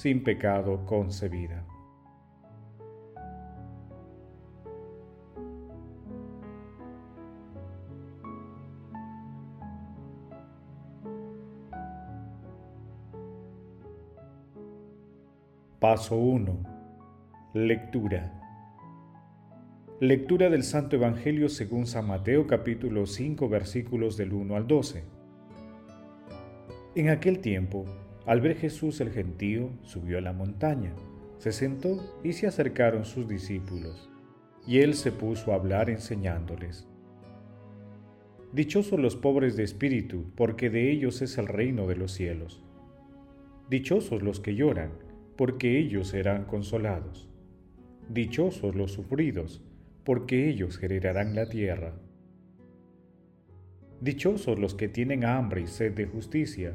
sin pecado concebida. Paso 1. Lectura. Lectura del Santo Evangelio según San Mateo capítulo 5 versículos del 1 al 12. En aquel tiempo, al ver Jesús el gentío, subió a la montaña, se sentó y se acercaron sus discípulos, y él se puso a hablar enseñándoles. Dichosos los pobres de espíritu, porque de ellos es el reino de los cielos. Dichosos los que lloran, porque ellos serán consolados. Dichosos los sufridos, porque ellos heredarán la tierra. Dichosos los que tienen hambre y sed de justicia,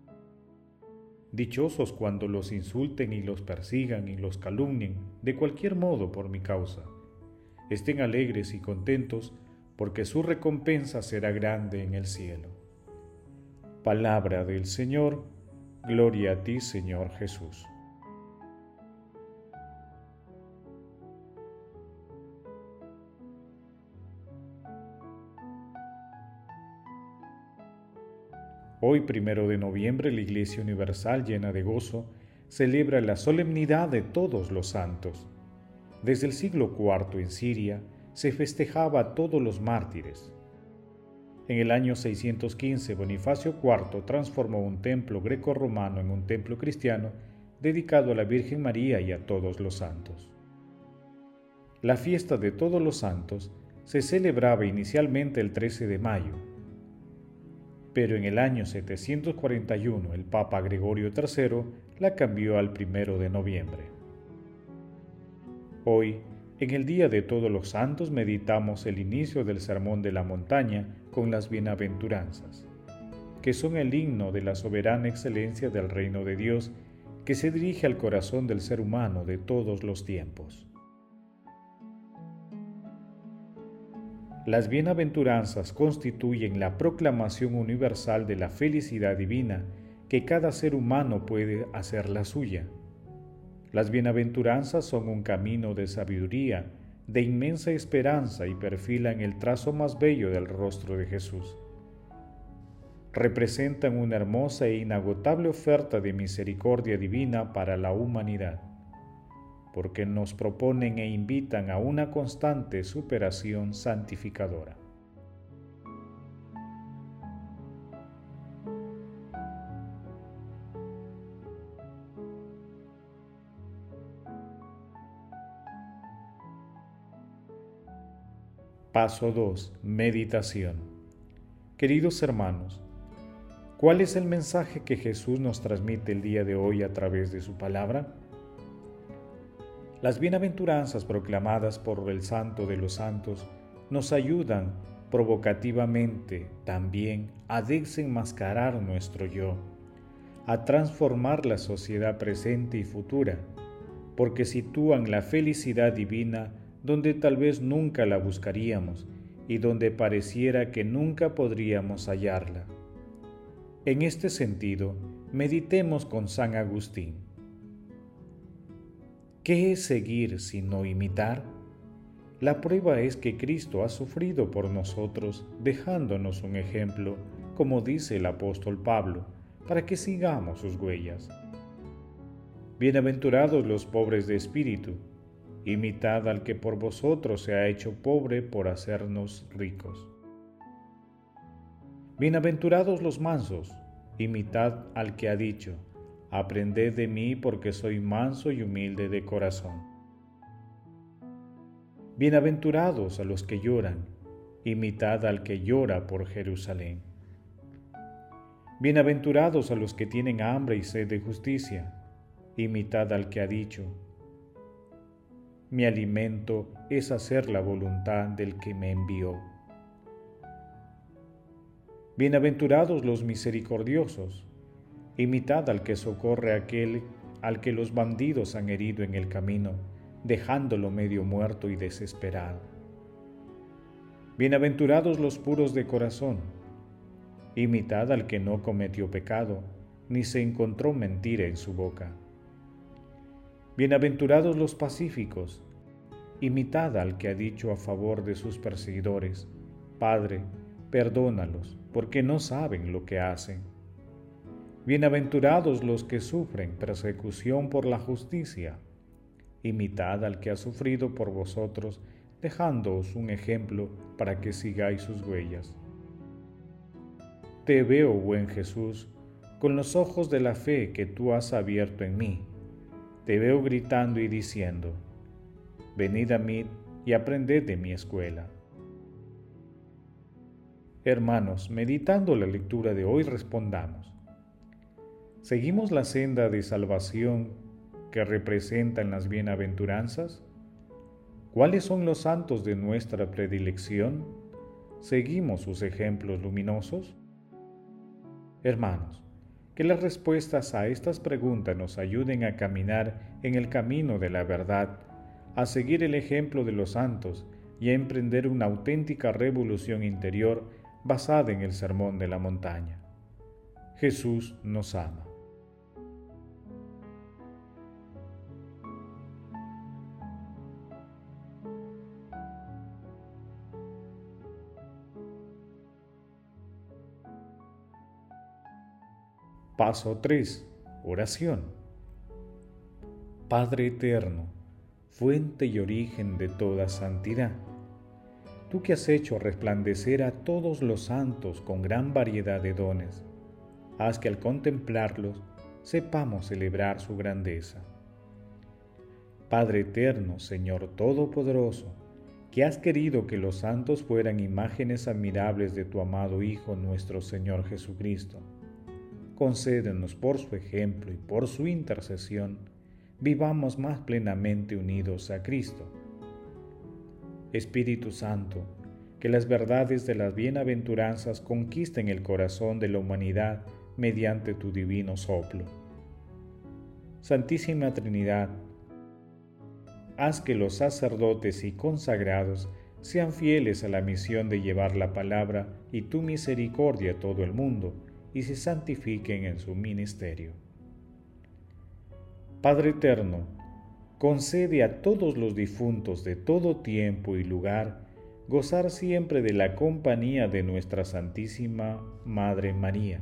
Dichosos cuando los insulten y los persigan y los calumnien de cualquier modo por mi causa. Estén alegres y contentos, porque su recompensa será grande en el cielo. Palabra del Señor, gloria a ti Señor Jesús. Hoy, primero de noviembre, la Iglesia Universal, llena de gozo, celebra la solemnidad de todos los santos. Desde el siglo IV en Siria se festejaba a todos los mártires. En el año 615, Bonifacio IV transformó un templo greco-romano en un templo cristiano dedicado a la Virgen María y a todos los santos. La fiesta de todos los santos se celebraba inicialmente el 13 de mayo, pero en el año 741 el Papa Gregorio III la cambió al primero de noviembre. Hoy, en el Día de Todos los Santos, meditamos el inicio del Sermón de la Montaña con las bienaventuranzas, que son el himno de la soberana excelencia del reino de Dios que se dirige al corazón del ser humano de todos los tiempos. Las bienaventuranzas constituyen la proclamación universal de la felicidad divina que cada ser humano puede hacer la suya. Las bienaventuranzas son un camino de sabiduría, de inmensa esperanza y perfilan el trazo más bello del rostro de Jesús. Representan una hermosa e inagotable oferta de misericordia divina para la humanidad porque nos proponen e invitan a una constante superación santificadora. Paso 2. Meditación. Queridos hermanos, ¿cuál es el mensaje que Jesús nos transmite el día de hoy a través de su palabra? Las bienaventuranzas proclamadas por el Santo de los Santos nos ayudan provocativamente también a desenmascarar nuestro yo, a transformar la sociedad presente y futura, porque sitúan la felicidad divina donde tal vez nunca la buscaríamos y donde pareciera que nunca podríamos hallarla. En este sentido, meditemos con San Agustín. ¿Qué es seguir sino imitar? La prueba es que Cristo ha sufrido por nosotros, dejándonos un ejemplo, como dice el apóstol Pablo, para que sigamos sus huellas. Bienaventurados los pobres de espíritu, imitad al que por vosotros se ha hecho pobre por hacernos ricos. Bienaventurados los mansos, imitad al que ha dicho, aprended de mí porque soy manso y humilde de corazón. Bienaventurados a los que lloran, imitad al que llora por Jerusalén. Bienaventurados a los que tienen hambre y sed de justicia, imitad al que ha dicho, mi alimento es hacer la voluntad del que me envió. Bienaventurados los misericordiosos, imitad al que socorre aquel al que los bandidos han herido en el camino, dejándolo medio muerto y desesperado. Bienaventurados los puros de corazón, imitad al que no cometió pecado, ni se encontró mentira en su boca. Bienaventurados los pacíficos, imitad al que ha dicho a favor de sus perseguidores, Padre, perdónalos, porque no saben lo que hacen. Bienaventurados los que sufren persecución por la justicia, imitad al que ha sufrido por vosotros, dejándoos un ejemplo para que sigáis sus huellas. Te veo, buen Jesús, con los ojos de la fe que tú has abierto en mí te veo gritando y diciendo, venid a mí y aprended de mi escuela. Hermanos, meditando la lectura de hoy respondamos, ¿seguimos la senda de salvación que representan las bienaventuranzas? ¿Cuáles son los santos de nuestra predilección? ¿Seguimos sus ejemplos luminosos? Hermanos, que las respuestas a estas preguntas nos ayuden a caminar en el camino de la verdad, a seguir el ejemplo de los santos y a emprender una auténtica revolución interior basada en el sermón de la montaña. Jesús nos ama. Paso 3. Oración. Padre Eterno, fuente y origen de toda santidad, tú que has hecho resplandecer a todos los santos con gran variedad de dones, haz que al contemplarlos sepamos celebrar su grandeza. Padre Eterno, Señor Todopoderoso, que has querido que los santos fueran imágenes admirables de tu amado Hijo nuestro Señor Jesucristo, concédenos por su ejemplo y por su intercesión, vivamos más plenamente unidos a Cristo. Espíritu Santo, que las verdades de las bienaventuranzas conquisten el corazón de la humanidad mediante tu divino soplo. Santísima Trinidad, haz que los sacerdotes y consagrados sean fieles a la misión de llevar la palabra y tu misericordia a todo el mundo, y se santifiquen en su ministerio. Padre Eterno, concede a todos los difuntos de todo tiempo y lugar gozar siempre de la compañía de nuestra Santísima Madre María,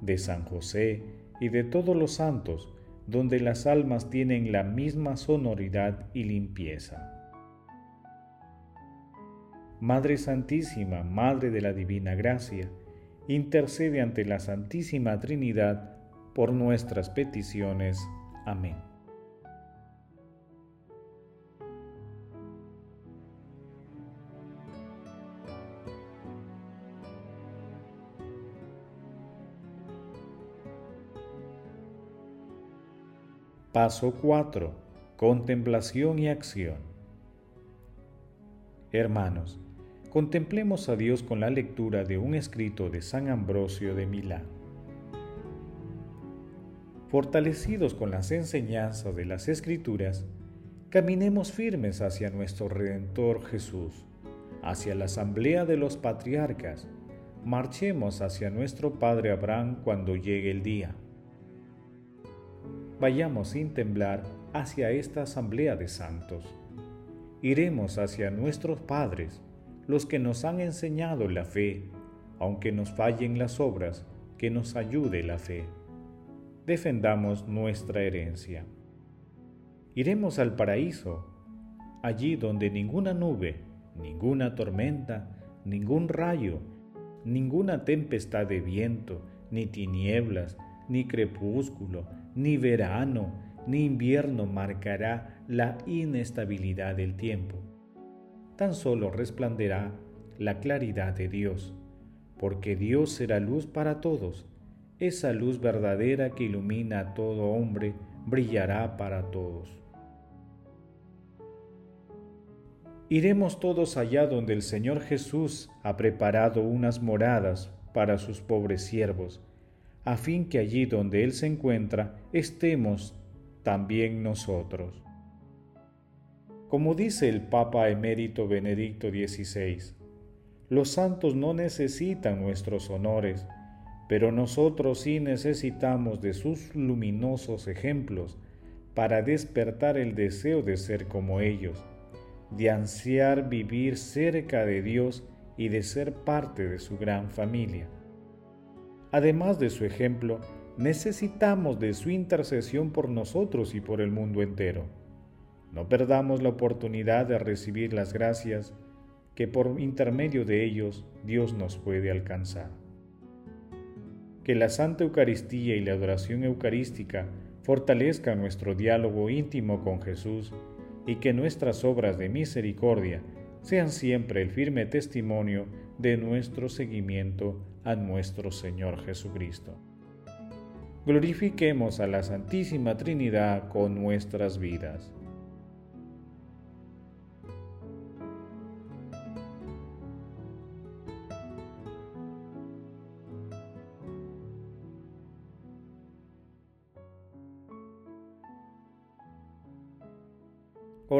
de San José y de todos los santos, donde las almas tienen la misma sonoridad y limpieza. Madre Santísima, Madre de la Divina Gracia, intercede ante la Santísima Trinidad por nuestras peticiones. Amén. Paso 4. Contemplación y acción. Hermanos, contemplemos a Dios con la lectura de un escrito de San Ambrosio de Milán. Fortalecidos con las enseñanzas de las Escrituras, caminemos firmes hacia nuestro Redentor Jesús, hacia la asamblea de los patriarcas, marchemos hacia nuestro Padre Abraham cuando llegue el día. Vayamos sin temblar hacia esta asamblea de santos. Iremos hacia nuestros padres, los que nos han enseñado la fe, aunque nos fallen las obras, que nos ayude la fe. Defendamos nuestra herencia. Iremos al paraíso, allí donde ninguna nube, ninguna tormenta, ningún rayo, ninguna tempestad de viento, ni tinieblas, ni crepúsculo, ni verano, ni invierno marcará la inestabilidad del tiempo. Tan solo resplanderá la claridad de Dios, porque Dios será luz para todos. Esa luz verdadera que ilumina a todo hombre brillará para todos. Iremos todos allá donde el Señor Jesús ha preparado unas moradas para sus pobres siervos, a fin que allí donde Él se encuentra estemos también nosotros. Como dice el Papa emérito Benedicto XVI, los santos no necesitan nuestros honores, pero nosotros sí necesitamos de sus luminosos ejemplos para despertar el deseo de ser como ellos de ansiar vivir cerca de Dios y de ser parte de su gran familia. Además de su ejemplo, necesitamos de su intercesión por nosotros y por el mundo entero. No perdamos la oportunidad de recibir las gracias que por intermedio de ellos Dios nos puede alcanzar. Que la Santa Eucaristía y la adoración eucarística fortalezcan nuestro diálogo íntimo con Jesús y que nuestras obras de misericordia sean siempre el firme testimonio de nuestro seguimiento a nuestro Señor Jesucristo. Glorifiquemos a la Santísima Trinidad con nuestras vidas.